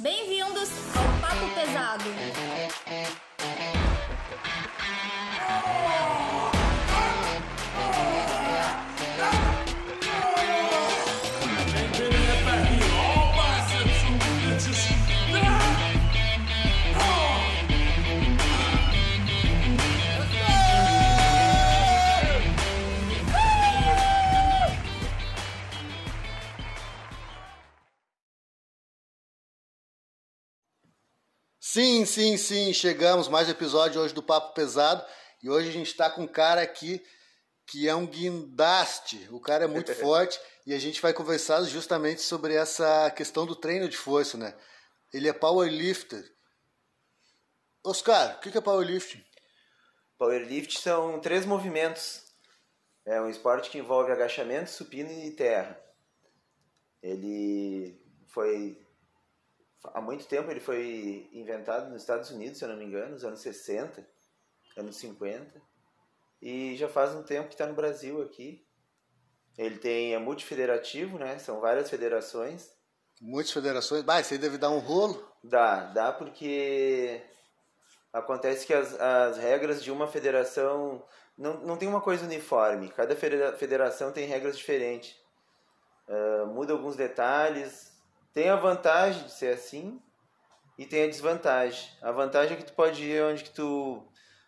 Bem-vindos ao Papo Pesado. Sim, sim, sim, chegamos. Mais um episódio hoje do Papo Pesado. E hoje a gente está com um cara aqui que é um guindaste. O cara é muito forte e a gente vai conversar justamente sobre essa questão do treino de força, né? Ele é powerlifter. Oscar, o que é powerlifting? Powerlift são três movimentos. É um esporte que envolve agachamento, supino e terra. Ele foi há muito tempo ele foi inventado nos Estados Unidos, se eu não me engano, nos anos 60, anos 50. E já faz um tempo que está no Brasil aqui. Ele tem é multifederativo, né? São várias federações. Muitas federações. Bah, isso aí deve dar um rolo. Dá, dá porque acontece que as, as regras de uma federação não, não tem uma coisa uniforme. Cada federação tem regras diferentes. Uh, muda alguns detalhes, tem a vantagem de ser assim e tem a desvantagem. A vantagem é que tu pode ir onde que tu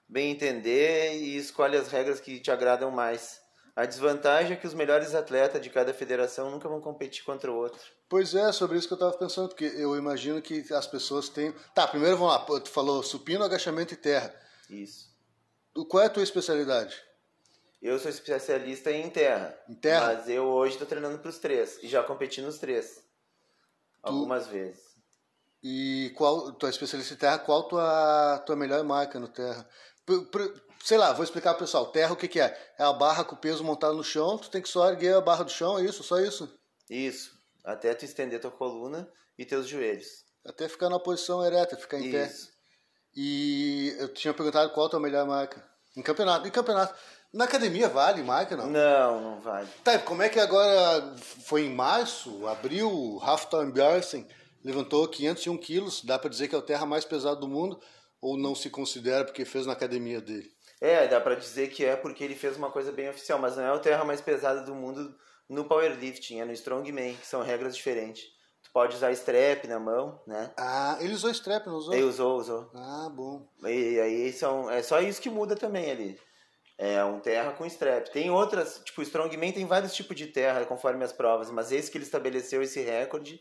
bem entender e escolhe as regras que te agradam mais. A desvantagem é que os melhores atletas de cada federação nunca vão competir contra o outro. Pois é, sobre isso que eu estava pensando, porque eu imagino que as pessoas têm. Tá, primeiro vamos lá, tu falou supino, agachamento e terra. Isso. Qual é a tua especialidade? Eu sou especialista em terra. Em terra? Mas eu hoje estou treinando para os três e já competi nos três. Algumas vezes. E qual, tua especialista em terra, qual tua, tua melhor marca no terra? sei lá, vou explicar pro pessoal. Terra o que, que é? É a barra com o peso montado no chão, tu tem que só erguer a barra do chão, é isso? Só isso? Isso. Até tu estender tua coluna e teus joelhos. Até ficar na posição ereta, ficar em isso. pé. E eu tinha perguntado qual a tua melhor marca. Em campeonato. Em campeonato. Na academia vale marca, não? Não, não vale. Tá, como é que agora foi em março, abril, o Rafton Björsen levantou 501 quilos, dá para dizer que é o terra mais pesado do mundo ou não se considera porque fez na academia dele? É, dá para dizer que é porque ele fez uma coisa bem oficial, mas não é o terra mais pesado do mundo no powerlifting, é no strongman, que são regras diferentes. Tu pode usar strap na mão, né? Ah, ele usou strap, não usou? Ele usou, usou. Ah, bom. E aí são, é só isso que muda também ali. É um terra com strap. Tem outras, tipo, o Strongman tem vários tipos de terra conforme as provas, mas esse que ele estabeleceu esse recorde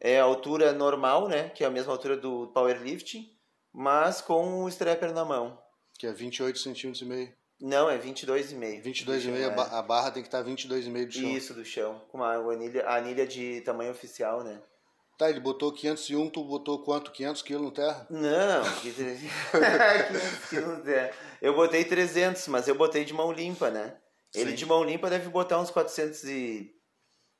é a altura normal, né, que é a mesma altura do powerlifting, mas com o strapper na mão. Que é 28 centímetros e meio. Não, é 22,5. 22,5, é. a barra tem que estar 22,5 do chão. Isso, do chão. Com uma anilha, a anilha de tamanho oficial, né? Tá, ele botou 501, tu botou quanto? 500 quilos no terra? Não, 500 quilos no terra. Eu botei 300, mas eu botei de mão limpa, né? Ele Sim. de mão limpa deve botar uns 400 e...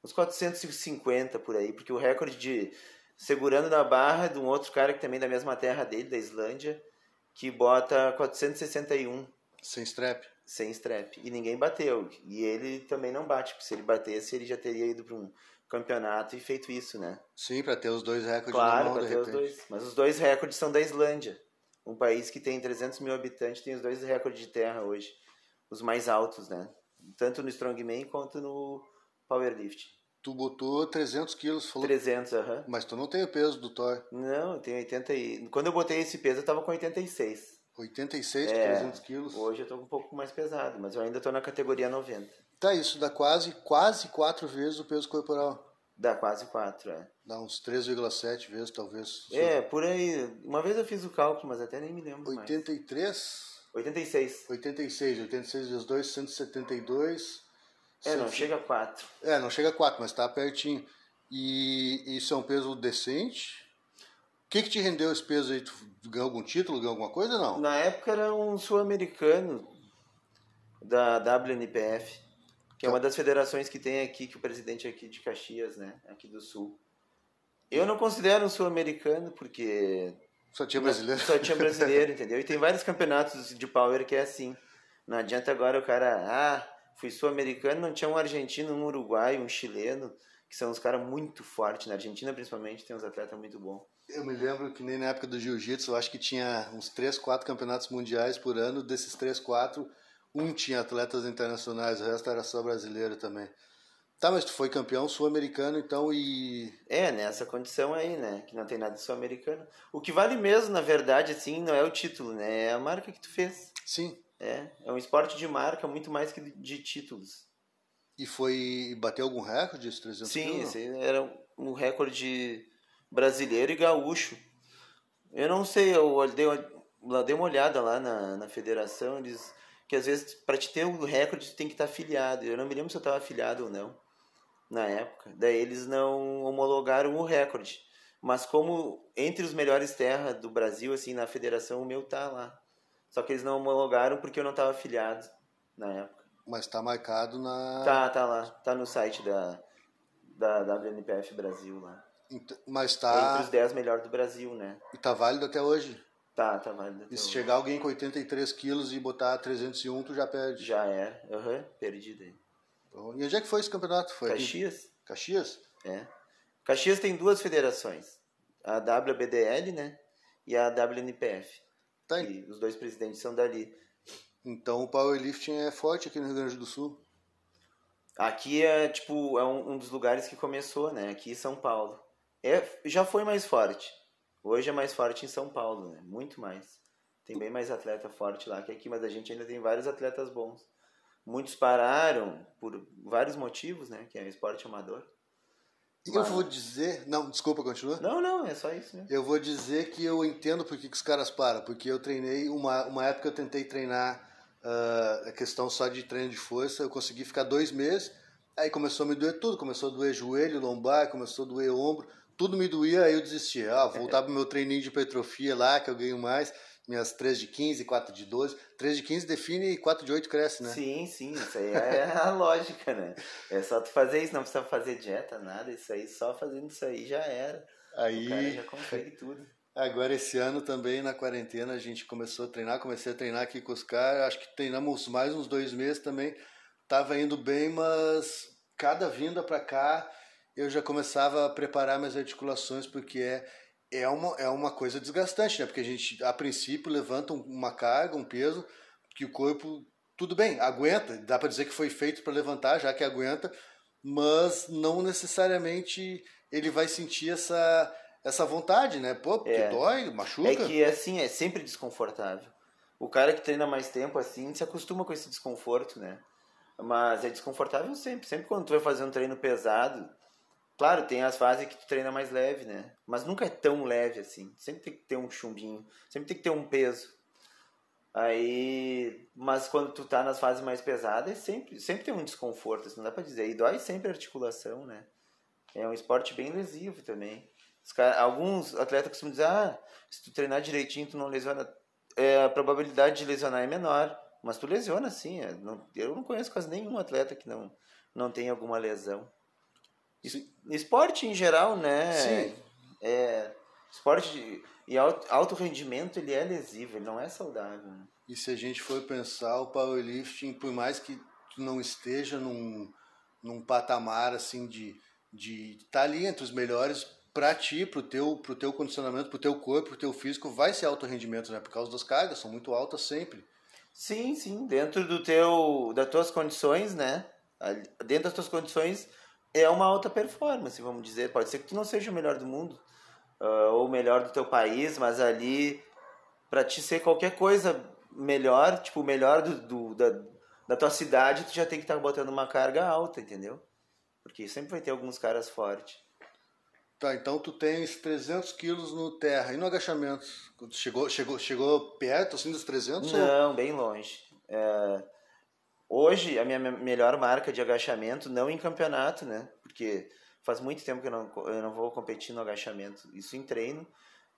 uns 450 por aí, porque o recorde de segurando na barra de um outro cara que também é da mesma terra dele, da Islândia, que bota 461. Sem strap? Sem strap. E ninguém bateu. E ele também não bate, porque se ele batesse, ele já teria ido para um campeonato e feito isso, né? Sim, para ter os dois recordes Claro, para ter repente. os dois. Mas os dois recordes são da Islândia. Um país que tem 300 mil habitantes tem os dois recordes de terra hoje. Os mais altos, né? Tanto no Strongman quanto no Powerlift. Tu botou 300 quilos, falou? 300, aham. Uh -huh. Mas tu não tem o peso do Thor. Não, eu tenho 80 e... Quando eu botei esse peso, eu tava com 86. 86, é, 300 quilos? Hoje eu tô um pouco mais pesado, mas eu ainda tô na categoria 90. Tá, isso dá quase, quase quatro vezes o peso corporal. Dá quase 4, é. Dá uns 3,7 vezes, talvez. É, por aí. Uma vez eu fiz o cálculo, mas até nem me lembro 83? Mais. 86. 86. 86 vezes 2, 172. É, não chega a 4. É, não chega a 4, mas tá pertinho. E isso é um peso decente? O que, que te rendeu esse peso aí? Tu ganhou algum título, ganhou alguma coisa não? Na época era um sul-americano da WNPF. Que é uma das federações que tem aqui, que o presidente é aqui de Caxias, né? Aqui do Sul. Eu não considero um sul-americano porque. Só tinha brasileiro. Só tinha brasileiro, entendeu? E tem vários campeonatos de power que é assim. Não adianta agora o cara, ah, fui sul-americano, não tinha um argentino, um uruguaio, um chileno que são uns caras muito fortes. Na Argentina, principalmente, tem uns atletas muito bons. Eu me lembro que nem na época do jiu-jitsu, eu acho que tinha uns 3, 4 campeonatos mundiais por ano. Desses 3, 4, um tinha atletas internacionais, o resto era só brasileiro também. Tá, mas tu foi campeão sul-americano, então, e... É, nessa condição aí, né? Que não tem nada de sul-americano. O que vale mesmo, na verdade, assim, não é o título, né? É a marca que tu fez. Sim. É, é um esporte de marca muito mais que de títulos. E foi... bateu algum recorde, esses 300 Sim, esse era um recorde brasileiro e gaúcho. Eu não sei, eu dei uma, dei uma olhada lá na, na federação, eles que às vezes para te ter o recorde tu tem que estar afiliado. Eu não me lembro se eu estava afiliado ou não na época. Daí eles não homologaram o recorde. Mas como entre os melhores terra do Brasil assim na federação o meu tá lá. Só que eles não homologaram porque eu não estava afiliado na época. Mas tá marcado na... Tá, tá lá, tá no site da da WNPF Brasil lá. Ent- Mas Entre tá... os 10 melhores do Brasil, né? E tá válido até hoje. Tá, tá válido. E se Então, chegar alguém com 83 quilos e botar 301, tu já perde. Já era. Aham, perdido aí. Então, E onde é que foi esse campeonato? Foi aqui? Caxias? Caxias? É. Caxias tem duas federações. A WBDL, né? E a WNPF. Tá. E os dois presidentes são dali. Então o powerlifting é forte aqui no Rio Grande do Sul. Aqui é, tipo, é um, um dos lugares que começou, né? Aqui em São Paulo. É, já foi mais forte. Hoje é mais forte em São Paulo, né? Muito mais. Tem bem mais atleta forte lá que aqui, mas a gente ainda tem vários atletas bons. Muitos pararam por vários motivos, né? Que é esporte amador. E eu Mas- vou dizer. Não, desculpa, continua. Não, não, é só isso. Eu vou dizer que eu entendo por que, que os caras param. Porque eu treinei, uma, uma época eu tentei treinar ah, a questão só de treino de força. Eu consegui ficar dois meses. Aí começou a me doer tudo. Começou a doer joelho, lombar, começou a doer ombro. Tudo me doía, aí eu desisti. Ah, voltar pro meu treininho de hipertrofia lá, que eu ganho mais. Minhas 3 de 15, 4 de 12. 3 de 15 define e 4 de 8 cresce, né? Sim, sim, isso aí é a lógica, né? É só tu fazer isso, não precisa fazer dieta, nada. Isso aí, só fazendo isso aí já era. O cara Aí, já consegue tudo. agora esse ano também, na quarentena, a gente começou a treinar. Comecei a treinar aqui com os caras. Acho que treinamos mais uns dois meses também. Tava indo bem, mas cada vinda pra cá eu já começava a preparar minhas articulações, porque é, é, uma, é uma coisa desgastante, né? Porque a gente, a princípio, levanta um- uma carga, um peso, que o corpo, tudo bem, aguenta. Dá pra dizer que foi feito para levantar, já que aguenta, mas não necessariamente ele vai sentir essa, essa vontade, né? Pô, porque É. dói, machuca. É que assim, é sempre desconfortável. O cara que treina mais tempo assim se acostuma com esse desconforto, né? Mas é desconfortável sempre. Sempre quando tu vai fazer um treino pesado, claro, tem as fases que tu treina mais leve, né? Mas nunca é tão leve assim. Sempre tem que ter um chumbinho, sempre tem que ter um peso. Aí, mas quando tu tá nas fases mais pesadas, é sempre, sempre tem um desconforto, assim, não dá pra dizer. E dói sempre a articulação, né? É um esporte bem lesivo também. Cara, alguns atletas costumam dizer, ah, se tu treinar direitinho, tu não lesiona. É, a probabilidade de lesionar é menor, mas tu lesiona sim. é, não- eu não conheço quase nenhum atleta que não, não tem alguma lesão. Es- Esporte em geral, né? Sim. É, esporte de, e alto, alto rendimento, ele é lesivo, ele não é saudável. né? E se a gente for pensar, o powerlifting, por mais que tu não esteja num, num patamar assim de de estar ali entre os melhores para ti, pro teu, pro teu condicionamento, pro teu corpo, pro teu físico, vai ser alto rendimento, né? Por causa das cargas, são muito altas sempre. Sim, sim, dentro do teu, das tuas condições, né? Dentro das tuas condições é uma alta performance, vamos dizer. Pode ser que tu não seja o melhor do mundo ah, ou o melhor do teu país, mas ali para te ser qualquer coisa melhor, tipo o melhor do, do- da, da tua cidade, tu já tem que estar botando uma carga alta, entendeu? Porque sempre vai ter alguns caras fortes. Tá, então tu tens 300 quilos no terra. E no agachamento? Chegou, chegou, chegou perto assim dos 300? ou- Não, bem longe. É, hoje, a minha me- melhor marca de agachamento, não em campeonato, né? Porque faz muito tempo que eu não, eu não vou competir no agachamento. Isso em treino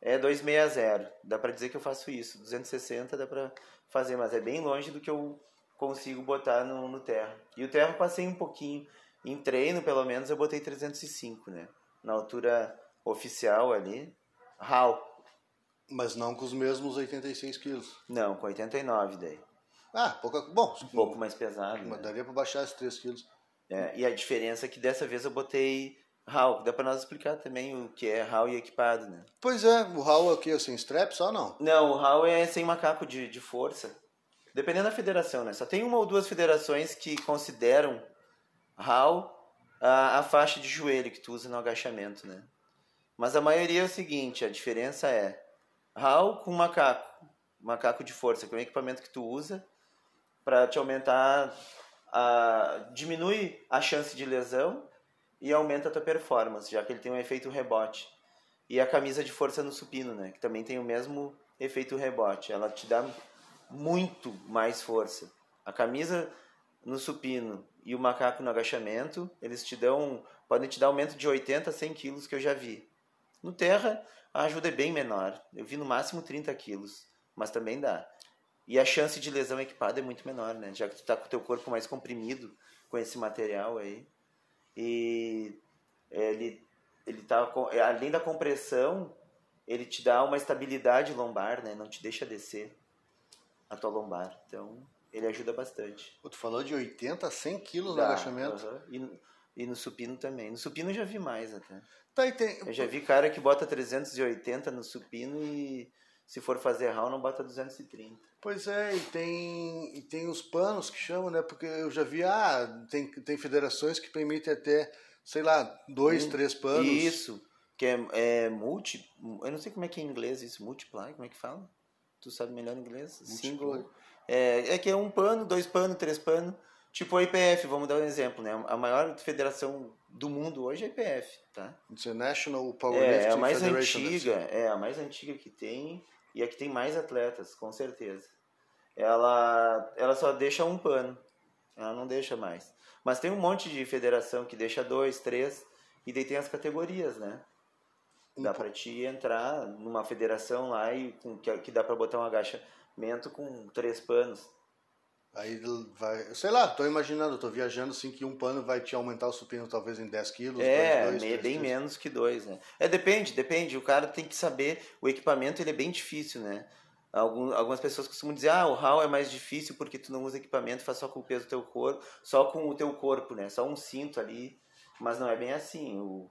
é 260. Dá pra dizer que eu faço isso. 260 dá pra fazer, mas é bem longe do que eu consigo botar no, no terra. E o terra eu passei um pouquinho. Em treino, pelo menos, eu botei 305, né? Na altura oficial ali. RAW. Mas não com os mesmos 86 quilos. Não, com 89 daí. Ah, pouca. Bom, Um pouco mais pesado. Né? daria pra baixar esses 3 quilos. É, e a diferença é que dessa vez eu botei HAL, dá pra nós explicar também o que é HAL e equipado, né? Pois é, o HAL é o que? Sem strap só não? Não, o HAL é sem macaco de, de força. Dependendo da federação, né? Só tem uma ou duas federações que consideram HAL a, a faixa de joelho que tu usa no agachamento, né? Mas a maioria é o seguinte, a diferença é HAL com macaco, macaco de força, que é um equipamento que tu usa para te aumentar, diminui a chance de lesão e aumenta a tua performance, já que ele tem um efeito rebote. E a camisa de força no supino, né? Que também tem o mesmo efeito rebote. Ela te dá muito mais força. A camisa no supino e o macaco no agachamento, eles te dão, podem te dar aumento de 80 a 100 quilos que eu já vi. No terra, a ajuda é bem menor. Eu vi no máximo 30 quilos, mas também dá. E a chance de lesão equipada é muito menor, né? Já que tu está com o teu corpo mais comprimido com esse material aí. E ele, ele tá, além da compressão, ele te dá uma estabilidade lombar, né? Não te deixa descer a tua lombar. Então, ele ajuda bastante. Tu falou de 80 a 100 quilos dá, no agachamento? Uh -huh. e, e, no supino também. No supino eu já vi mais até. Tá, tem... Eu já vi cara que bota 380 no supino e se for fazer RAW não bota 230. Pois é, e tem, e tem os panos que chamam, né? Porque eu já vi, ah, tem, tem federações que permitem até, sei lá, dois, hum, três panos. Isso, que é, é multi, eu não sei como é que é em inglês isso, multiply, como é que fala? Tu sabe melhor inglês? Single. É, é que é um pano, dois panos, três panos. Tipo a IPF, vamos dar um exemplo, né? A maior federação do mundo hoje é a IPF, tá? International Powerlifting é, é a mais Federation. antiga, é a mais antiga que tem e a que tem mais atletas, com certeza. Ela, ela só deixa um pano, ela não deixa mais. Mas tem um monte de federação que deixa dois, três, e daí tem as categorias, né? Dá para te entrar numa federação lá e com, que, que dá para botar um agachamento com três panos. Aí vai, sei lá, tô imaginando, tô viajando assim que um pano vai te aumentar o supino talvez em 10 quilos. É, dois, bem quilos. menos que dois, né? É, depende, depende. O cara tem que saber, o equipamento ele é bem difícil, né? Algum, algumas pessoas costumam dizer, ah, o RAW é mais difícil porque tu não usa equipamento, faz só com o peso do teu corpo, só com o teu corpo, né? Só um cinto ali. Mas não é bem assim. O,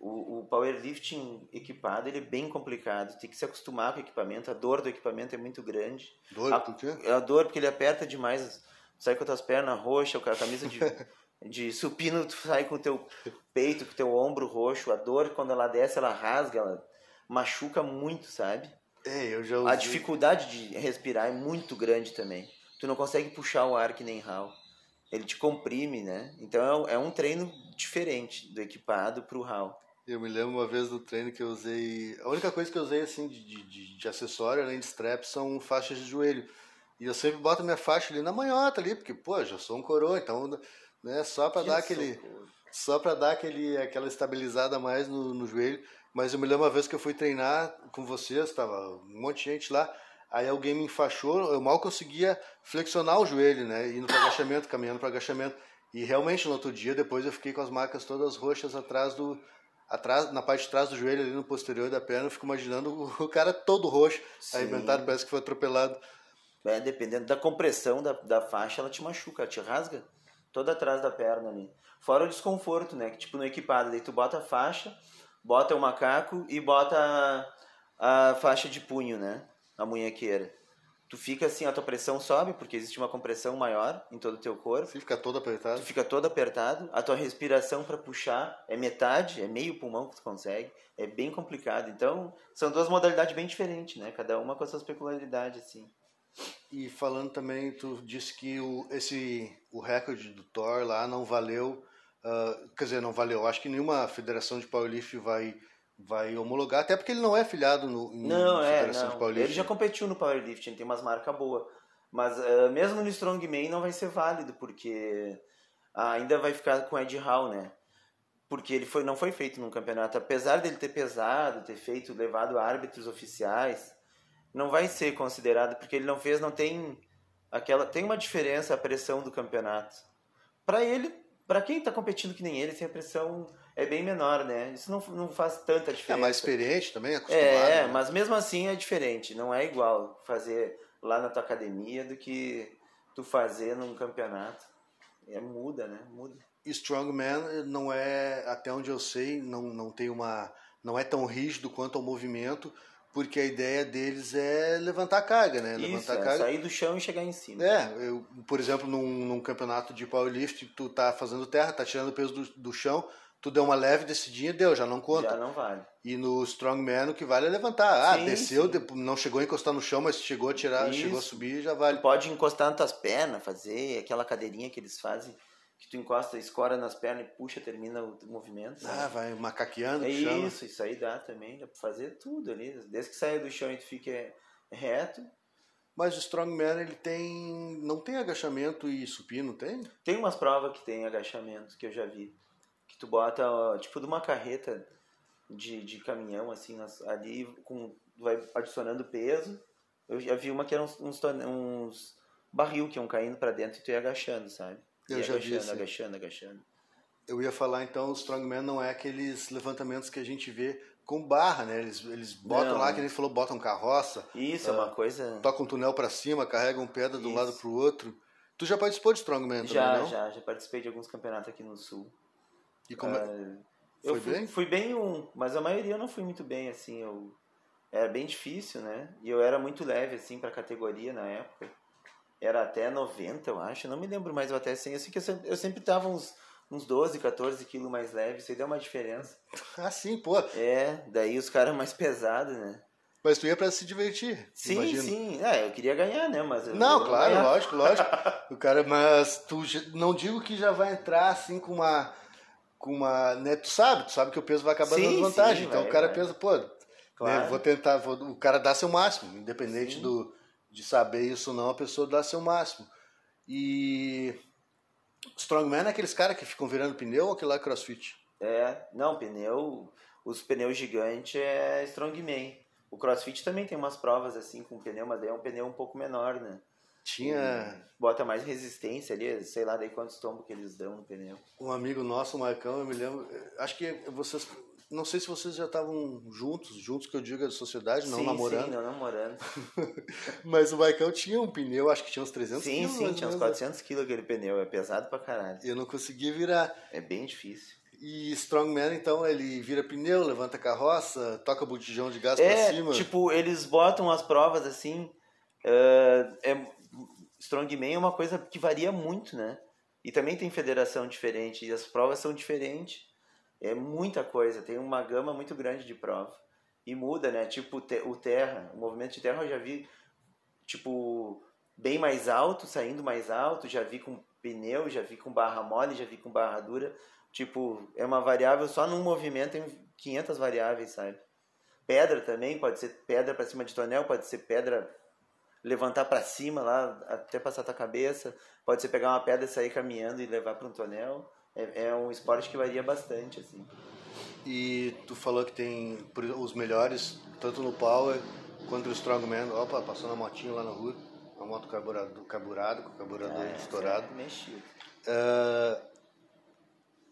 o, o powerlifting equipado ele é bem complicado. Tem que se acostumar com o equipamento. A dor do equipamento é muito grande. Dor a, por quê? É a dor porque ele aperta demais. Sai com as tuas pernas roxas, a camisa de, de supino, tu sai com o teu peito, com o teu ombro roxo. A dor, quando ela desce, ela rasga, ela machuca muito, sabe? É, eu já usei. A dificuldade de respirar é muito grande também. Tu não consegue puxar o ar que nem RAW. Ele te comprime, né? Então é um treino diferente do equipado pro RAW. Eu me lembro uma vez do treino que eu usei. A única coisa que eu usei assim de, de, de acessório, além de strap, são faixas de joelho. E eu sempre boto minha faixa ali na manhota ali, porque, pô, já sou um coroa, então, né, só para dar aquele. Só para dar aquele, aquela estabilizada a mais no, no joelho. Mas eu me lembro uma vez que eu fui treinar com vocês, tava um monte de gente lá. Aí alguém me enfaixou, eu mal conseguia flexionar o joelho, né? Indo para agachamento, caminhando para agachamento. E realmente no outro dia, depois eu fiquei com as marcas todas roxas atrás do, atrás, na parte de trás do joelho, ali no posterior da perna, eu fico imaginando o, cara todo roxo, Sim. arrebentado, parece que foi atropelado. É, dependendo da compressão da, da faixa, ela te machuca, ela te rasga toda atrás da perna ali. Fora o desconforto, né? Que tipo no equipado, daí tu bota a faixa, bota o macaco e bota a, a faixa de punho, né? A munhequeira tu fica assim, a tua pressão sobe, porque existe uma compressão maior em todo o teu corpo. Você fica todo apertado. Tu fica todo apertado. A tua respiração para puxar é metade, é meio pulmão que tu consegue. É bem complicado. Então, são duas modalidades bem diferentes, né? Cada uma com as suas peculiaridades, assim. E falando também, tu disse que o, esse, o recorde do Thor lá não valeu, uh, quer dizer, não valeu. Acho que nenhuma federação de powerlifting vai vai homologar, até porque ele não é filiado no em não, é, não. Ele já competiu no powerlifting, tem umas marcas boas. Mas uh, mesmo no strongman não vai ser válido, porque ainda vai ficar com Ed Hall, né? Porque ele foi, não foi feito num campeonato. Apesar dele ter pesado, ter feito, levado árbitros oficiais, não vai ser considerado, porque ele não fez, não tem aquela. Tem uma diferença a pressão do campeonato. Para ele, para quem está competindo que nem ele, tem a pressão é bem menor, né? Isso não, não faz tanta diferença. É mais experiente também, acostumado. É, né? mas mesmo assim é diferente. Não é igual fazer lá na tua academia do que tu fazer num campeonato. É muda, né? Muda. strongman não é, até onde eu sei, não, não tem uma, não é tão rígido quanto ao movimento, porque a ideia deles é levantar carga, né? Isso, levantar é, carga. sair do chão e chegar em cima. É, eu, por exemplo, num, num campeonato de powerlift, tu tá fazendo terra, tá tirando o peso do, do chão, tu deu uma leve descidinha, deu, já não conta. Já não vale. E no strongman o que vale é levantar. Ah, Sim, desceu, sim. não chegou a encostar no chão, mas chegou a tirar, Isso. chegou a subir, já vale. Tu pode encostar nas tuas pernas, fazer aquela cadeirinha que eles fazem, que tu encosta, escora nas pernas e puxa, termina o movimento. sabe? Ah, vai macaqueando, É chama. isso, isso aí dá também, dá pra fazer tudo ali. Desde que saia do chão e tu fique é, reto. Mas o strongman ele tem, não tem agachamento e supino, tem? Tem umas provas que tem agachamento que eu já vi. Tu bota, tipo, de uma carreta de, de caminhão, assim, ali, com, vai adicionando peso. Eu já vi uma que era uns, uns, uns barril que iam caindo pra dentro e tu ia agachando, sabe? Eu Ia já vi agachando, esse. agachando, agachando. Eu ia falar então, o strongman não é aqueles levantamentos que a gente vê com barra, né? Eles, eles botam Não. lá, que a gente falou, botam carroça, Isso é uma coisa. tocam um túnel pra cima, carregam pedra de um lado pro outro. Tu já participou de strongman também, Já, não? já, já participei de alguns campeonatos aqui no sul. E como é- Ah, eu fui, bem? fui bem um, mas a maioria eu não fui muito bem, assim, eu era bem difícil, né? E eu era muito leve, assim, pra categoria na época. Era até 90, eu acho, não me lembro mais, eu até 100. Eu sei que eu sempre, eu sempre tava uns, uns 12, 14 quilos mais leve, isso aí deu uma diferença. Ah, sim, pô. É, daí os caras mais pesados, né? Mas tu ia pra se divertir, Sim, imagino. sim, é, eu queria ganhar, né? Mas Não, claro, ganhava. lógico, lógico. O cara, mas tu não digo que já vai entrar assim com uma com uma, né, tu sabe, tu sabe que o peso vai acabar Sim, dando vantagem. sim, então vai, o cara vai. pensa, pô, né, Claro. vou tentar, vou, o cara dá seu máximo, independente Sim. do de saber isso ou não, a pessoa dá seu máximo. E strongman é aqueles caras que ficam virando pneu ou aquele lá é CrossFit? É, não, pneu, os pneus gigantes é Strongman. O CrossFit também tem umas provas assim com pneu, mas daí é um pneu um pouco menor, né? Tinha Bota mais resistência ali, sei lá daí quantos tombos que eles dão no pneu. um amigo nosso, o Marcão, eu me lembro, acho que vocês não sei se vocês já estavam juntos, juntos que eu digo da sociedade, não sim, namorando. Sim, não namorando. Mas o Maicão tinha um pneu, acho que tinha uns 300 sim, quilos. sim, mais tinha uns menos. 400 quilos aquele pneu, é pesado pra caralho. Eu não conseguia virar. É bem difícil. E Strongman, então, ele vira pneu, levanta carroça, toca botijão de gás pra É, cima. tipo, eles botam as provas assim. eh, é, Strongman é uma coisa que varia muito, né? E também tem federação diferente, e as provas são diferentes. É muita coisa, tem uma gama muito grande de prova. E muda, né? Tipo, o te- o terra, o movimento de terra eu já vi, tipo, bem mais alto, saindo mais alto, já vi com pneu, já vi com barra mole, já vi com barra dura. Tipo, é uma variável, só num movimento tem 500 variáveis, sabe? Pedra também, pode ser pedra para cima de tonel, pode ser pedra levantar para cima lá até passar tua cabeça, pode ser pegar uma pedra e sair caminhando e levar para um tonel. É, é um esporte que varia bastante, assim. E tu falou que tem os melhores, tanto no Power quanto no Strongman. Opa, passou na motinho lá na rua. Uma moto carburado, carburado com o carburador Ah, estourado. é mexido. Ah,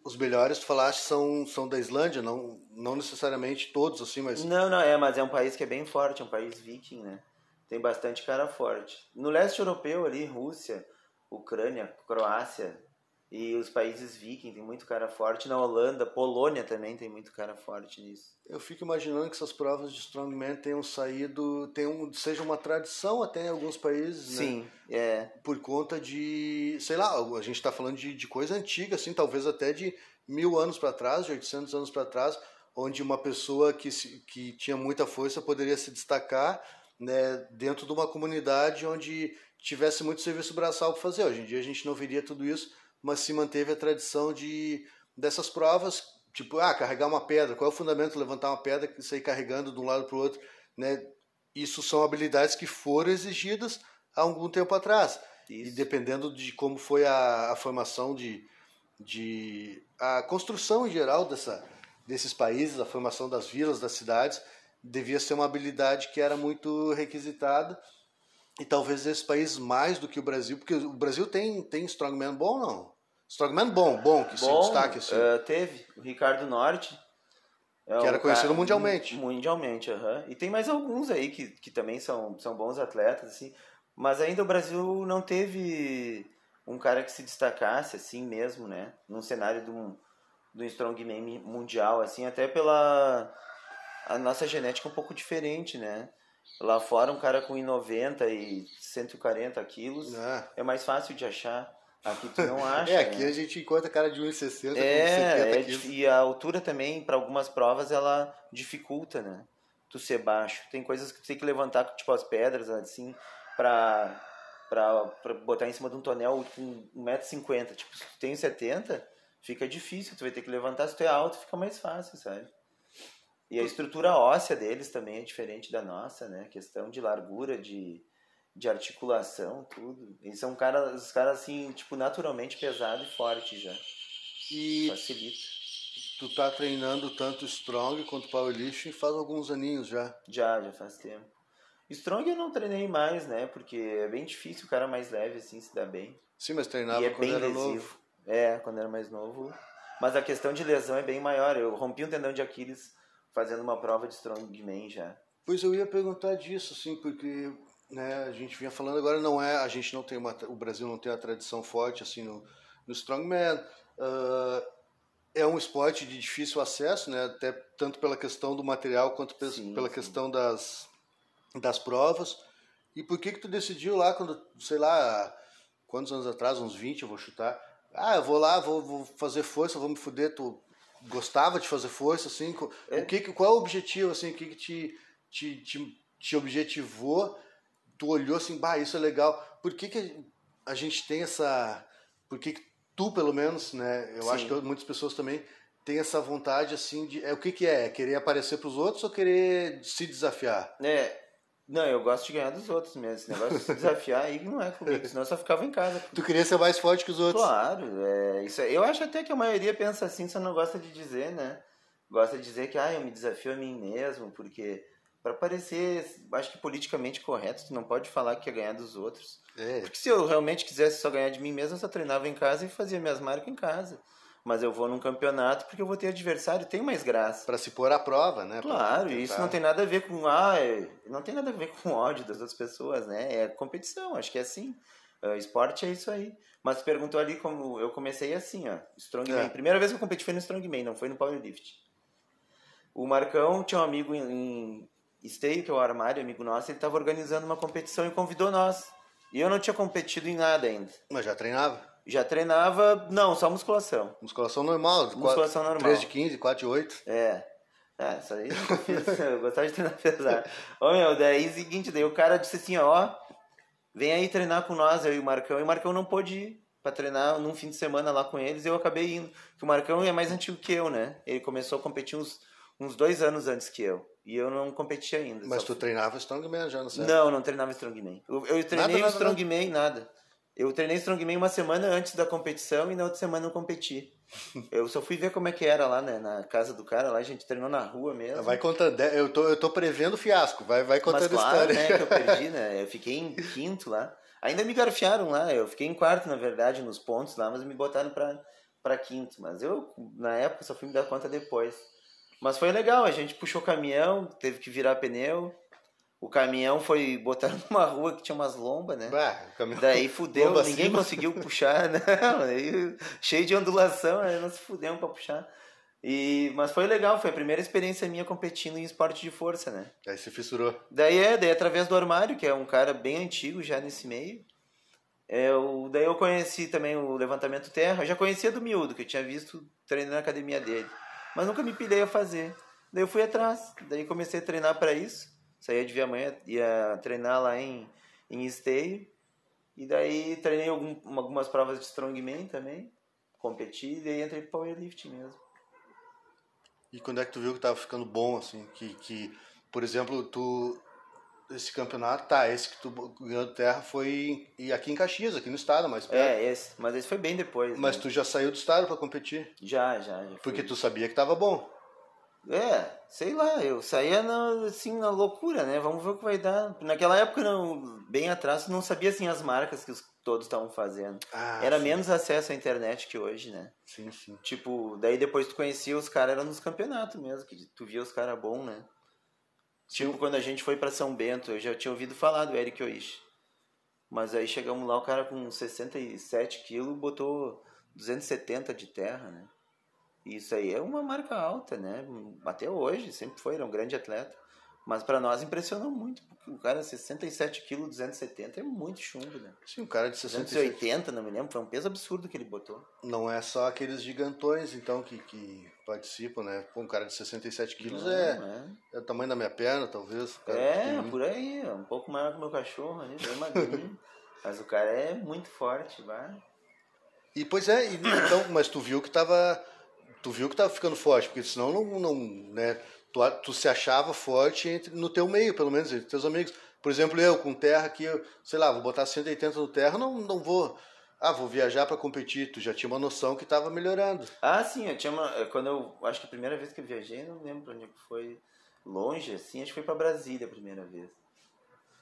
os melhores, tu falaste, são, são da Islândia, não, não necessariamente todos, assim, mas Não, não, é, mas é um país que é bem forte, é um país viking, né? Tem bastante cara forte. No leste europeu ali, Rússia, Ucrânia, Croácia e os países viking tem muito cara forte. Na Holanda, Polônia também tem muito cara forte nisso. eu fico imaginando que essas provas de Strongman tenham saído, tenham, seja uma tradição até em alguns países, né? Sim, é. por conta de, sei lá, a gente está falando de, de coisa antiga, assim, talvez até de mil anos para trás, de 800 anos para trás, onde uma pessoa que, que tinha muita força poderia se destacar né, dentro de uma comunidade onde tivesse muito serviço braçal para fazer. Hoje em dia a gente não veria tudo isso, mas se manteve a tradição de dessas provas, tipo, ah, carregar uma pedra, qual é o fundamento levantar uma pedra e sair carregando de um lado para o outro, né? Isso são habilidades que foram exigidas há algum tempo atrás. E Isso. dependendo de como foi a, a formação de, de. a construção em geral dessa, desses países, a formação das vilas, das cidades, devia ser uma habilidade que era muito requisitada. E talvez esses países mais do que o Brasil, porque o Brasil tem, tem strongman bom não? Strongman bom, bom, que se Bom, destaque assim. eh, teve o Ricardo Norte. é Que era um conhecido cara- mundialmente. Mundialmente, aham. E tem mais alguns aí que, que também são, são bons atletas, assim. Mas ainda o Brasil não teve um cara que se destacasse assim mesmo, né? Num cenário um, do strongman mundial, assim, até pela a nossa genética é um pouco diferente, né? Lá fora, um cara com 1,90 e 140 quilos Ah. é mais fácil de achar. Aqui tu não acha. É, aqui né? a gente encontra cara de 1,60 com É, 70 é quilos. e a altura também, para algumas provas, ela dificulta, né? Tu ser baixo. Tem coisas que tu tem que levantar, tipo as pedras, assim, pra, pra, pra botar em cima de um tonel com 1,50m. Tipo, se tu tem 70, fica difícil. Tu vai ter que levantar. Se tu é alto, fica mais fácil, sabe? E a estrutura óssea deles também é diferente da nossa, né? Questão de largura, de, de articulação, tudo. Eles são caras, os caras, assim, tipo, naturalmente pesado e forte já. E Facilita. tu tá treinando tanto strong quanto powerlifting faz alguns aninhos já. Já, já faz tempo. Strong eu não treinei mais, né? Porque é bem difícil o cara mais leve, assim, se dar bem. Sim, mas treinava é quando era lesivo. novo. É, quando era mais novo. Mas a questão de lesão é bem maior. Eu rompi um tendão de Aquiles fazendo uma prova de strongman já. Pois eu ia perguntar disso, assim, porque né, a gente vinha falando agora não é, a gente não tem uma, o Brasil não tem a tradição forte assim no, no strongman. Ah, é um esporte de difícil acesso, né? Até tanto pela questão do material quanto pe- Sim, pela sim. questão das das provas. E por que que tu decidiu lá quando, sei lá, quantos anos atrás, uns 20 eu vou chutar. Ah, eu vou lá, vou, vou fazer força, vou me fuder, tu gostava de fazer força assim? É. O que qual é o objetivo assim, o que que te te, te, te objetivou? Tu olhou assim, bah, isso é legal. Por que que a gente tem essa por que que tu pelo menos, né? Eu Sim. acho que muitas pessoas também têm essa vontade assim de é o que que é? É querer aparecer para os outros ou querer se desafiar? É. Não, eu gosto de ganhar dos outros mesmo. Esse negócio de se desafiar aí não é comigo, senão eu só ficava em casa. Tu queria ser mais forte que os outros? Claro, é, isso, é- eu acho até que a maioria pensa assim, só não gosta de dizer, né? Gosta de dizer que ah, eu me desafio a mim mesmo, porque para parecer, acho que politicamente correto, tu não pode falar que quer ganhar dos outros. É. Porque se eu realmente quisesse só ganhar de mim mesmo, eu só treinava em casa e fazia minhas marcas em casa. Mas eu vou num campeonato porque eu vou ter adversário, tem mais graça. Para se pôr à prova, né? Claro, isso não tem nada a ver com ah, é- não tem nada a ver com ódio das outras pessoas, né? É competição, acho que é assim. Ah, esporte é isso aí. Mas perguntou ali como eu comecei assim, ó, strongman. É. Primeira vez que eu competi foi no strongman, não foi no powerlift. O Marcão tinha um amigo em, em Esteio, que é o armário, amigo nosso, ele estava organizando uma competição e convidou nós. E eu não tinha competido em nada ainda. Mas já treinava? Já treinava, não, só musculação. Musculação normal. Musculação normal. 3 de 15, 4 de 8. É. É, isso aí eu gostava de treinar pesado. Ô meu, daí é o seguinte, daí o cara disse assim, ó, vem aí treinar com nós, eu e o Marcão. E o Marcão não pôde ir pra treinar num fim de semana lá com eles, e eu acabei indo. Porque o Marcão é mais antigo que eu, né? Ele começou a competir uns, uns dois anos antes que eu. E eu não competi ainda. Mas tu treinava strongman já, não sei? não, não treinava Strongman. Eu, eu treinei Nada, nada, Strongman, nada. Eu treinei Strongman uma semana antes da competição e na outra semana eu competi. Eu só fui ver como é que era lá né, na casa do cara, lá a gente treinou na rua mesmo. Vai contando. Eu tô, eu tô prevendo fiasco. Vai, vai contando Mas a claro, história. né, que eu perdi, né? Eu fiquei em quinto lá. Ainda me garfiaram lá, eu fiquei em quarto, na verdade, nos pontos lá, mas me botaram pra, pra quinto. Mas eu, na época, só fui me dar conta depois. Mas foi legal, a gente puxou o caminhão, teve que virar pneu. O caminhão foi botar numa rua que tinha umas lombas, né? Bah, caminhão- Daí fudeu, Lomba ninguém acima. conseguiu puxar. Aí, cheio de ondulação, aí nós fudemos pra puxar. E, mas foi legal, foi a primeira experiência minha competindo em esporte de força, né? Aí se fissurou. Daí é, daí através do armário, que é um cara bem antigo já nesse meio. É, o, daí eu conheci também o levantamento terra. Eu já conhecia do miúdo, que eu tinha visto treinando na academia dele. Mas nunca me pilhei a fazer. Daí eu fui atrás. Daí comecei a treinar para isso. Saía de Viamanha, ia treinar lá em, em Esteio. E daí treinei algum, algumas provas de strongman também. Competi e daí entrei pro powerlifting mesmo. E quando é que tu viu que tava ficando bom, assim? Que, que por exemplo, tu. Esse campeonato, tá, esse que tu ganhou de terra foi e aqui em Caxias, aqui no estado, mas É, esse. Mas esse foi bem depois. Mas né? tu já saiu do estado pra competir? Já, já. já. Porque tu sabia que tava bom. É, sei lá, eu saía na, assim na loucura, né? Vamos ver o que vai dar. Naquela época, não, bem atrás, não sabia assim as marcas que os, todos estavam fazendo. Ah, Era sim. menos acesso à internet que hoje, né? Sim, sim. Tipo, daí depois tu conhecia os caras, era nos campeonatos mesmo, que tu via os caras bons, né? Tipo, quando a gente foi pra São Bento, eu já tinha ouvido falar do Eric Oishi. Mas aí chegamos lá, o cara com 67 quilos botou 270 de terra, né? Isso aí é uma marca alta, né? Até hoje, sempre foi, era um grande atleta. Mas para nós impressionou muito, porque o cara 67 kg, 270 é muito chumbo, né? Sim, o cara de 67... 280, não me lembro, foi um peso absurdo que ele botou. Não é só aqueles gigantões, então, que, que participam, né? Pô, um cara de 67 quilos é, é. é o tamanho da minha perna, talvez. É, por aí, é um pouco maior que o meu cachorro ali, bem magrinho. mas o cara é muito forte, vai. E pois é, então, mas tu viu que tava. Tu viu que tava ficando forte, porque senão não, não né? tu, tu se achava forte entre, no teu meio, pelo menos, entre teus amigos. Por exemplo, eu com terra aqui, eu, sei lá, vou botar 180 no terra, não, não vou. Ah, vou viajar para competir. Tu já tinha uma noção que estava melhorando. Ah, sim, eu tinha uma. Quando eu. Acho que a primeira vez que eu viajei, não lembro onde foi. Longe, assim, acho que foi para Brasília a primeira vez.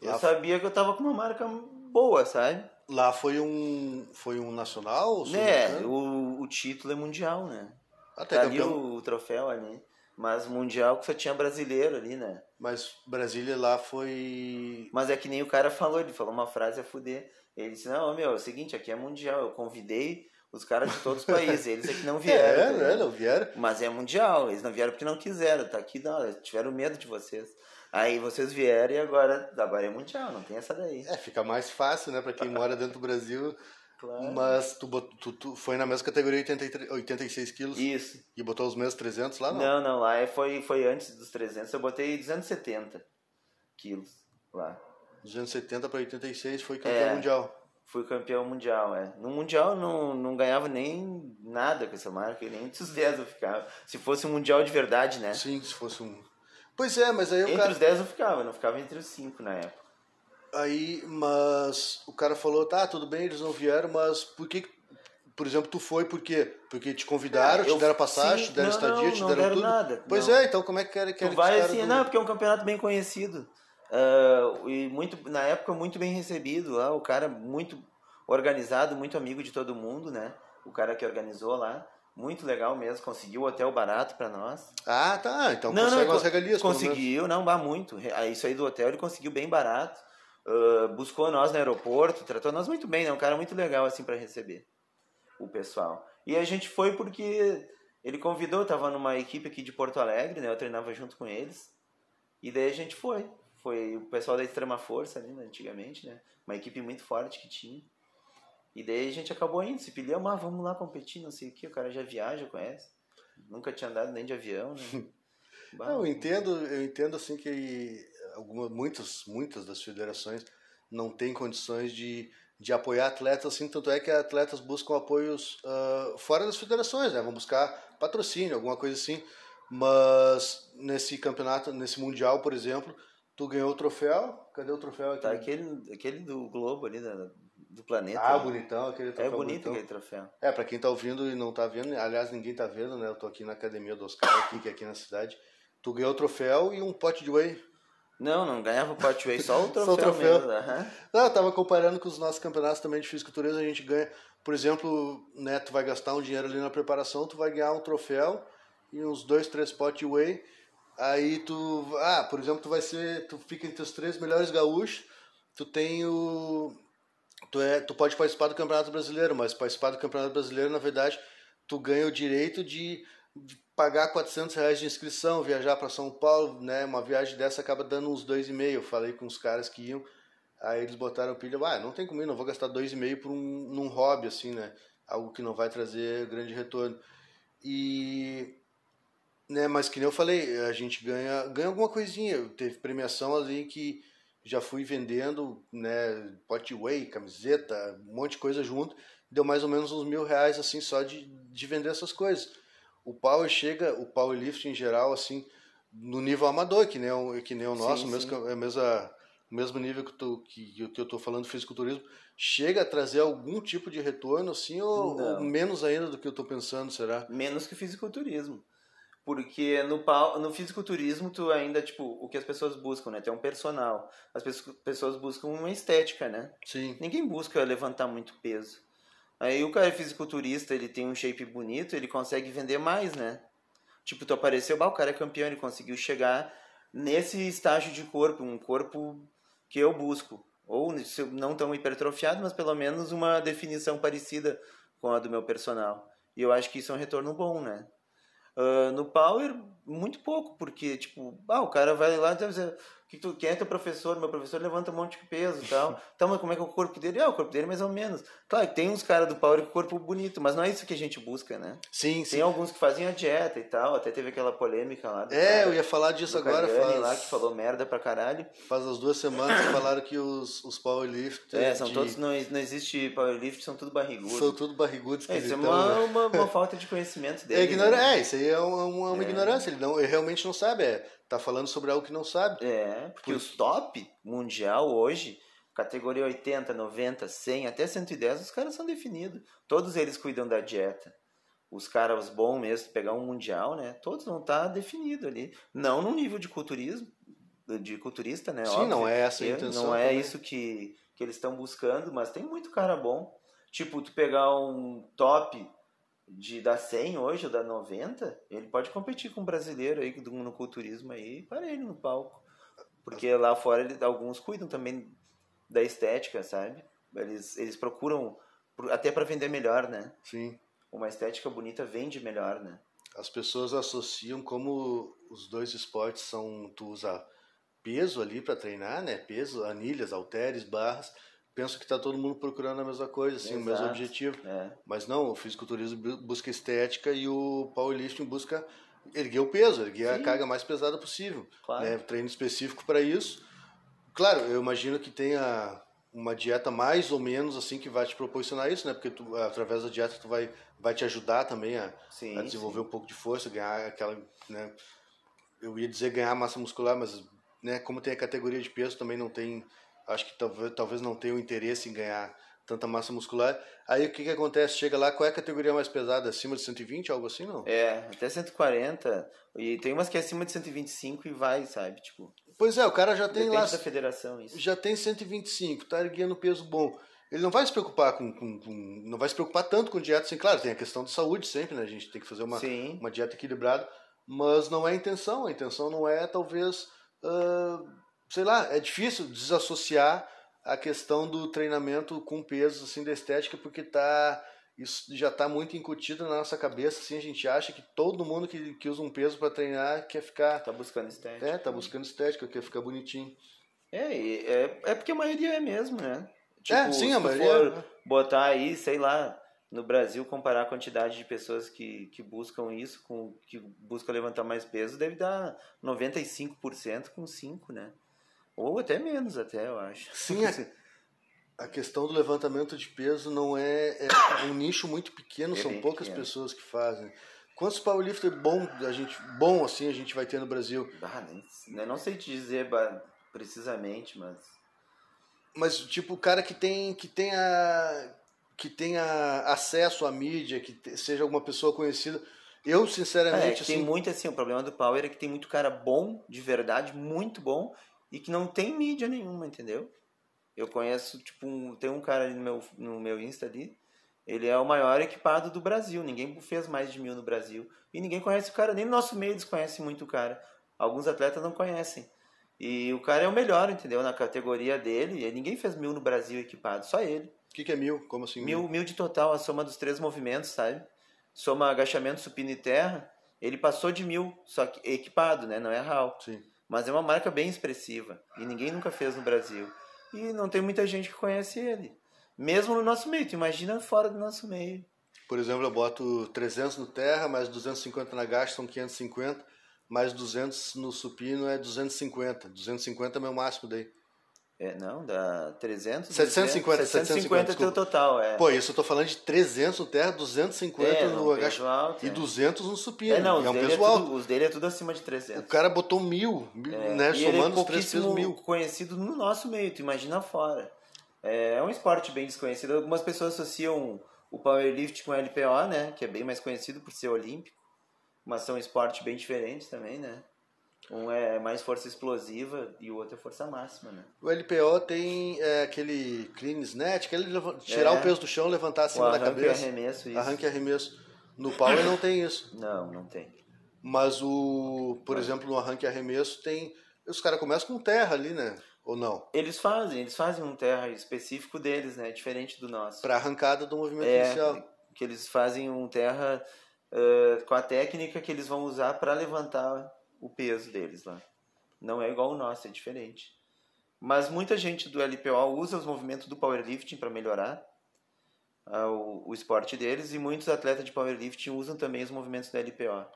Eu Lá sabia que eu tava com uma marca boa, sabe? Lá foi um. Foi um nacional? Né, o, o título é mundial, né? Até tá campeão... ali o, o troféu ali. Mas mundial que só tinha brasileiro ali, né? Mas Brasília lá foi. Mas é que nem o cara falou, ele falou uma frase a fuder. Ele disse: Não, meu, é o seguinte, aqui é mundial. Eu convidei os caras de todos os países, eles é que não vieram. É, né? Não vieram. Mas é mundial, eles não vieram porque não quiseram, tá aqui, não, eles tiveram medo de vocês. Aí vocês vieram e agora, agora é mundial, não tem essa daí. É, fica mais fácil, né, pra quem mora dentro do Brasil Claro. Mas tu, tu, tu, foi na mesma categoria 83, 86 quilos? Isso. E botou os mesmos 300 lá? Não, não, não lá é, foi, foi antes dos 300. Eu botei 270 quilos lá. 270 para 86 foi campeão é, mundial. Fui campeão mundial, é. No mundial não, não ganhava nem nada com essa marca, nem entre os 10 eu ficava. Se fosse um mundial de verdade, né? Sim, se fosse um. Pois é, mas aí o Entre cara... os 10 eu ficava, não ficava entre os 5 na época. Aí, mas o cara falou, tá, tudo bem, eles não vieram, mas por que, por exemplo, tu foi por quê? Porque te convidaram, é, te deram passagem, sim, te deram não, estadia, não, te deram, deram tudo? nada. Pois não. é, então como é que quer que Tu vai assim, do... não, porque é um campeonato bem conhecido. Uh, e muito, na época, muito bem recebido lá, o cara muito organizado, muito amigo de todo mundo, né? O cara que organizou lá. Muito legal mesmo, conseguiu hotel barato para nós. Ah, tá. Então não, consegue não, umas regalias. Conseguiu, não, vá muito. Isso aí do hotel ele conseguiu bem barato uh, buscou nós no aeroporto, tratou nós muito bem, né? Um cara muito legal assim para receber o pessoal. E a gente foi porque ele convidou, tava numa equipe aqui de Porto Alegre, né? Eu treinava junto com eles. E daí a gente foi. Foi o pessoal da Extrema Força ali, né? antigamente, né? Uma equipe muito forte que tinha. E daí a gente acabou indo, se pediu, mas vamos lá competir, não sei o que, o cara já viaja, conhece. Nunca tinha andado nem de avião, né? Bah, eu entendo, eu entendo assim que algumas, muitas, muitas das federações não têm condições de, de apoiar atletas, assim, tanto é que atletas buscam apoios uh, fora das federações, né? Vão buscar patrocínio, alguma coisa assim. Mas nesse campeonato, nesse mundial, por exemplo, tu ganhou o troféu. Cadê o troféu aqui? Tá, aquele, aquele do Globo ali, da, do planeta. Ah, bonitão, aquele troféu. É bonito bonitão. aquele troféu. É, pra quem tá ouvindo e não tá vendo, aliás, ninguém tá vendo, né? Eu tô aqui na academia do Oscar, aqui, que é aqui na cidade. Tu ganhou o troféu e um pote de whey. Não, não ganhava o pote whey, só o troféu, só o troféu. mesmo. Uhum. Não, eu tava comparando com os nossos campeonatos também de fisiculturismo, a gente ganha, por exemplo, né, tu vai gastar um dinheiro ali na preparação, tu vai ganhar um troféu e uns dois, três de whey. Aí tu, ah, por exemplo, tu vai ser, tu fica entre os três melhores gaúchos, tu tem o tu é, tu pode participar do Campeonato Brasileiro, mas participar do Campeonato Brasileiro, na verdade, tu ganha o direito de, de pagar 400 reais de inscrição, viajar para São Paulo, né? Uma viagem dessa acaba dando uns dois e meio. Eu falei com os caras que iam, aí eles botaram pilha, ah, não tem comigo, não vou gastar dois e meio por um num hobby assim, né? Algo que não vai trazer grande retorno. E né, mas que nem eu falei, a gente ganha ganha alguma coisinha. Teve premiação ali que já fui vendendo, né, pot whey, camiseta, um monte de coisa junto. Deu mais ou menos uns mil reais assim só de, de vender essas coisas o power chega, o powerlifting em geral, assim, no nível amador, que nem o, que nem o nosso, sim, mesmo, sim. É mesmo, o mesmo nível que, tu, que, que eu estou falando fisiculturismo, chega a trazer algum tipo de retorno, assim, ou, ou menos ainda do que eu estou pensando, será? Menos que o fisiculturismo. Porque no, no fisiculturismo, tu ainda, tipo, o que as pessoas buscam, né? Tem um personal. As pessoas buscam uma estética, né? Sim. Ninguém busca levantar muito peso. Aí o cara é fisiculturista, ele tem um shape bonito, ele consegue vender mais, né? Tipo, tu apareceu, bah, o cara é campeão, ele conseguiu chegar nesse estágio de corpo, um corpo que eu busco. Ou não tão hipertrofiado, mas pelo menos uma definição parecida com a do meu personal. E eu acho que isso é um retorno bom, né? Uh, no Power, muito pouco, porque, tipo, ah, o cara vai lá e dizer, que tu, quem é teu professor? Meu professor levanta um monte de peso e tal. Então, mas como é que é o corpo dele? Ah, o corpo dele é mais ou menos. Claro que tem uns caras do Power com corpo bonito, mas não é isso que a gente busca, né? Sim, sim. Tem alguns que fazem a dieta e tal, até teve aquela polêmica lá. é, cara, eu ia falar disso agora. Faz... lá que falou merda pra caralho. Faz as duas semanas que falaram que os, os powerlifters... É, são de... todos, não, não existe powerlift, são tudo barrigudos. São tudo barrigudos. É, isso é uma, uma, uma, falta de conhecimento dele. É, ignora... Né? é isso aí é uma, uma, uma é. ignorância, ele, não, ele realmente não sabe, é tá falando sobre algo que não sabe. É, porque Por... os top mundial hoje, categoria 80, 90, 100, até 110, os caras são definidos. Todos eles cuidam da dieta. Os caras bons mesmo, pegar um mundial, né? Todos não tá definido ali. Não no nível de culturismo, de culturista, né? Sim, Óbvio, não é essa a intenção. Não é também. isso que, que eles estão buscando, mas tem muito cara bom. Tipo, tu pegar um top de dar 100 hoje ou dar 90, ele pode competir com um brasileiro aí no culturismo aí para ele no palco. Porque lá fora ele, alguns cuidam também da estética, sabe? Eles, eles procuram até para vender melhor, né? Sim. Uma estética bonita vende melhor, né? As pessoas associam como os dois esportes são tu usa peso ali para treinar, né? Peso, anilhas, halteres, barras penso que está todo mundo procurando a mesma coisa, assim, Exato. o mesmo objetivo. É. Mas não, o fisiculturismo busca estética e o powerlifting busca erguer o peso, erguer Sim. a carga mais pesada possível. Claro. Né? Treino específico para isso. Claro, eu imagino que tenha uma dieta mais ou menos assim que vai te proporcionar isso, né? Porque tu, através da dieta tu vai, vai te ajudar também a, sim, a desenvolver sim. um pouco de força, ganhar aquela, né? Eu ia dizer ganhar massa muscular, mas né, como tem a categoria de peso, também não tem acho que talvez, talvez não tenha o interesse em ganhar tanta massa muscular. Aí o que, que acontece? Chega lá, qual é a categoria mais pesada? Acima de 120, algo assim, não? É, até 140. E tem umas que é acima de 125 e vai, sabe? Tipo. Pois é, o cara já tem lá. da federação, isso. Já tem 125, tá erguendo peso bom. Ele não vai se preocupar com, com, com, Não vai se preocupar tanto com dieta, assim, claro, tem a questão de saúde sempre, né? A gente tem que fazer uma, uma dieta equilibrada, mas não é a intenção. A intenção não é, talvez. Uh, sei lá, é difícil desassociar a questão do treinamento com peso assim da estética porque tá isso já está muito incutido na nossa cabeça assim a gente acha que todo mundo que, que usa um peso para treinar quer ficar tá buscando estética. É tá buscando estética quer ficar bonitinho. É é, é porque a maioria é mesmo né? Tipo, é sim a maioria for é. botar aí sei lá no Brasil comparar a quantidade de pessoas que, que buscam isso com que buscam levantar mais peso deve dar 95% com 5 né ou até menos, até, eu acho. Sim, a, a questão do levantamento de peso não é, é um nicho muito pequeno, é são poucas pequeno. pessoas que fazem. Quantos powerlifter bom a gente bom assim a gente vai ter no Brasil? Ah, nem, não sei te dizer precisamente, mas mas tipo o cara que tem que tenha que tenha acesso à mídia, que te, seja alguma pessoa conhecida. Eu sinceramente é, assim, tem muito assim, o problema do Power é que tem muito cara bom, de verdade, muito bom, e que não tem mídia nenhuma, entendeu? Eu conheço, tipo, um, tem um cara ali no meu, no meu Insta ali, ele é o maior equipado do Brasil, ninguém fez mais de mil no Brasil, e ninguém conhece o cara, nem no nosso meio eles conhecem muito o cara, alguns atletas não conhecem. E o cara é o melhor, entendeu? Na categoria dele, e ninguém fez mil no Brasil equipado, só ele. O que, que, é mil? Como assim? Mil, mil de total, a soma dos três movimentos, sabe? Soma agachamento, supino e terra, ele passou de mil, só que equipado, né? Não é RAL. Sim. Mas é uma marca bem expressiva e ninguém nunca fez no Brasil. E não tem muita gente que conhece ele. Mesmo no nosso meio, tu imagina fora do nosso meio. Por exemplo, eu boto 300 no terra, mais 250 na gasto são 550, mais 200 no supino é 250. 250 é meu máximo daí. É, não, dá 300, 750, 200, 750, 750 é teu total, é. Pô, isso eu tô falando de 300 no terra, 250 é, no agachamento alto, e é. 200 no supino. É, não, é um peso peso é. Tudo, os dele é tudo acima de 300. O cara botou mil, é, né, somando é os três pesos mil. conhecido no nosso meio, tu imagina fora. É, é um esporte bem desconhecido. Algumas pessoas associam o powerlift com o LPO, né, que é bem mais conhecido por ser olímpico, mas são esportes bem diferentes também, né. Um é mais força explosiva e o outro é força máxima, né? O LPO tem é, aquele clean snatch, aquele tirar é. o peso do chão, levantar acima da cabeça. Arranque e arremesso, isso. Arranque e arremesso. No power não tem isso. Não, não tem. Mas o, por exemplo, no arranque e arremesso tem os caras começam com terra ali, né? Ou não? Eles fazem, eles fazem um terra específico deles, né? Diferente do nosso. Para arrancada do movimento É, inicial. que eles fazem um terra eh, com a técnica que eles vão usar para levantar o peso deles lá. Não é igual o nosso, é diferente. Mas muita gente do LPO usa os movimentos do powerlifting para melhorar ah, o, o esporte deles e muitos atletas de powerlifting usam também os movimentos do LPO.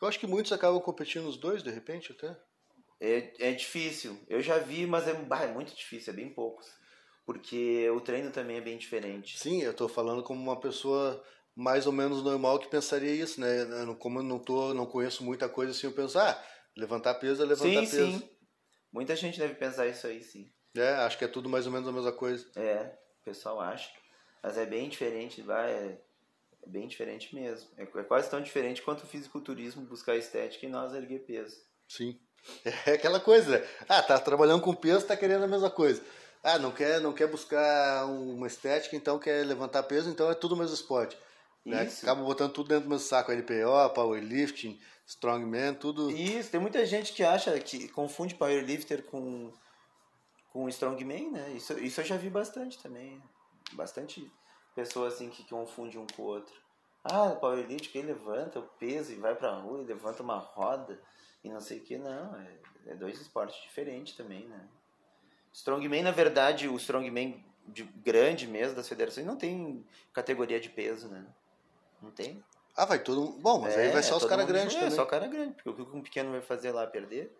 Eu acho que muitos acabam competindo os dois, de repente, até. É, é difícil. Eu já vi, mas é, bah, é muito difícil, é bem poucos. Porque o treino também é bem diferente. Sim, eu tô falando como uma pessoa mais ou menos normal que pensaria isso, né? Como eu não tô, não conheço muita coisa assim, eu penso, ah, levantar peso é levantar sim, peso. sim. Muita gente deve pensar isso aí, sim. É, acho que é tudo mais ou menos a mesma coisa. É, o pessoal acha. Mas é bem diferente, vai, é, é bem diferente mesmo. É, é quase tão diferente quanto o fisiculturismo buscar estética e nós erguer peso. Sim. É aquela coisa, né? Ah, tá trabalhando com peso, tá querendo a mesma coisa. Ah, não quer, não quer buscar uma estética, então quer levantar peso, então é tudo o mesmo esporte. Né? Isso. Acaba botando tudo dentro do mesmo saco, LPO, powerlifting, strongman, tudo. Isso, tem muita gente que acha, que confunde powerlifter com, com strongman, né? Isso, isso eu já vi bastante também. Bastante pessoas assim que confunde um com o outro. Ah, powerlifting, ele levanta o peso e vai pra rua e levanta uma roda e não sei o que. Não, é, é dois esportes diferentes também, né? Strongman, na verdade, o strongman de grande mesmo das federações não tem categoria de peso, né? Não tem. Ah, vai todo mundo. Bom, mas aí vai só os caras grandes junto. também. É, só cara grande, porque o que um pequeno vai fazer lá perder,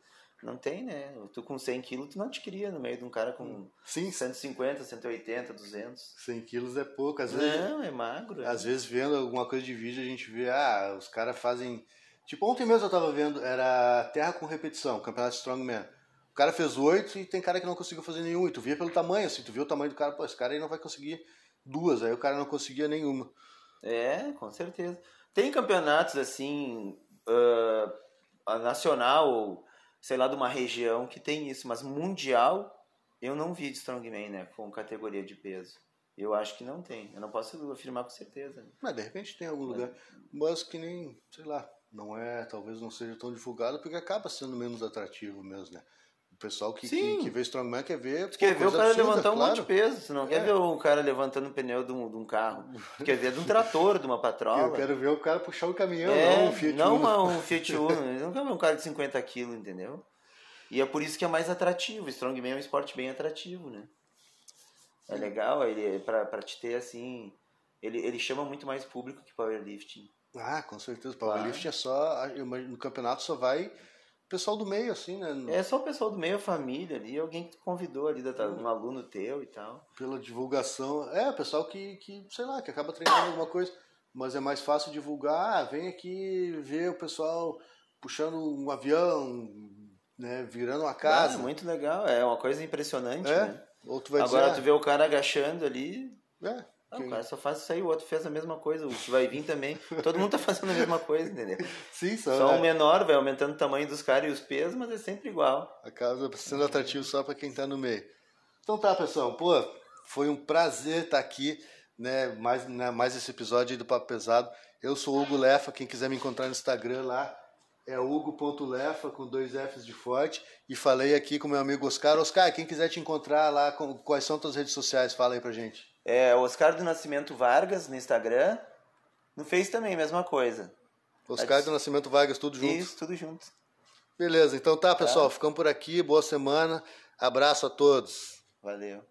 não tem, né? Tu com 100 quilos, tu não te cria no meio de um cara com Sim, 150, 180, 200. 100 quilos é pouco. Às vezes, Não, é magro. é. às vezes vendo alguma coisa de vídeo, a gente vê, ah, os caras fazem. Tipo, ontem mesmo eu tava vendo, era terra com repetição, campeonato Strongman. O cara fez oito e tem cara que não conseguiu fazer nenhum. E tu via pelo tamanho, assim, tu viu o tamanho do cara, pô, esse cara aí não vai conseguir duas. Aí o cara não conseguia nenhuma. É, com certeza. Tem campeonatos assim, a nacional, ou sei lá, de uma região que tem isso, mas mundial eu não vi de Strongman, né? Com categoria de peso. Eu acho que não tem. Eu não posso afirmar com certeza. né? Mas de repente tem em algum lugar. Mas que nem, sei lá, não é, talvez não seja tão divulgado porque acaba sendo menos atrativo mesmo, né? O pessoal que, que, que vê Strongman quer ver. Tu pô, quer ver o cara absurda, levantar um claro. monte de peso, tu não quer É. ver o cara levantando o pneu de um, de um carro. Tu quer ver de um trator, de uma patrola. Eu quero ver o cara puxar o caminhão, é, não um Fiat não uma- um Fiat Uno. Não quero ver um cara de 50 quilos, entendeu? E é por isso que é mais atrativo. O Strongman é um esporte bem atrativo, né? É legal, ele pra, pra te ter assim. Ele, ele chama muito mais público que powerlifting. Ah, com certeza. Powerlifting é só. No campeonato só vai pessoal do meio, assim, né? É só o pessoal do meio, a família ali, alguém que convidou ali, da- um aluno teu e tal. Pela divulgação. É, o pessoal que, que, sei lá, que acaba treinando alguma coisa. Mas é mais fácil divulgar. Ah, vem aqui ver o pessoal puxando um avião, né? Virando uma Ah, casa. muito legal, é uma coisa impressionante, é. né? Ou tu vai Agora dizer. tu vê o cara agachando ali, ah, é, ah, quem- o cara só faz isso aí, o outro fez a mesma coisa, o que vai vir também. Todo mundo tá fazendo a mesma coisa, entendeu? Sim, só, Só é, o menor vai aumentando o tamanho dos caras e os pesos, mas é sempre igual. acaba sendo atrativo só para quem tá no meio. Então tá, pessoal. Pô, foi um prazer estar aqui, né? Mais, né, mais esse episódio aí do Papo Pesado. Eu sou o Hugo Lefa, quem quiser me encontrar no Instagram lá é hugo.lefa com dois Fs de forte. E falei aqui com meu amigo Oscar. Oscar, quem quiser te encontrar lá, quais são tuas redes sociais? Fala aí pra gente. É Oscar do Nascimento Vargas no Instagram. No Face também, mesma coisa. Oscar do Nascimento Vargas, tudo junto. Isso, tudo junto. Beleza, então tá, pessoal. Ficamos por aqui. Boa semana. Abraço a todos. Valeu.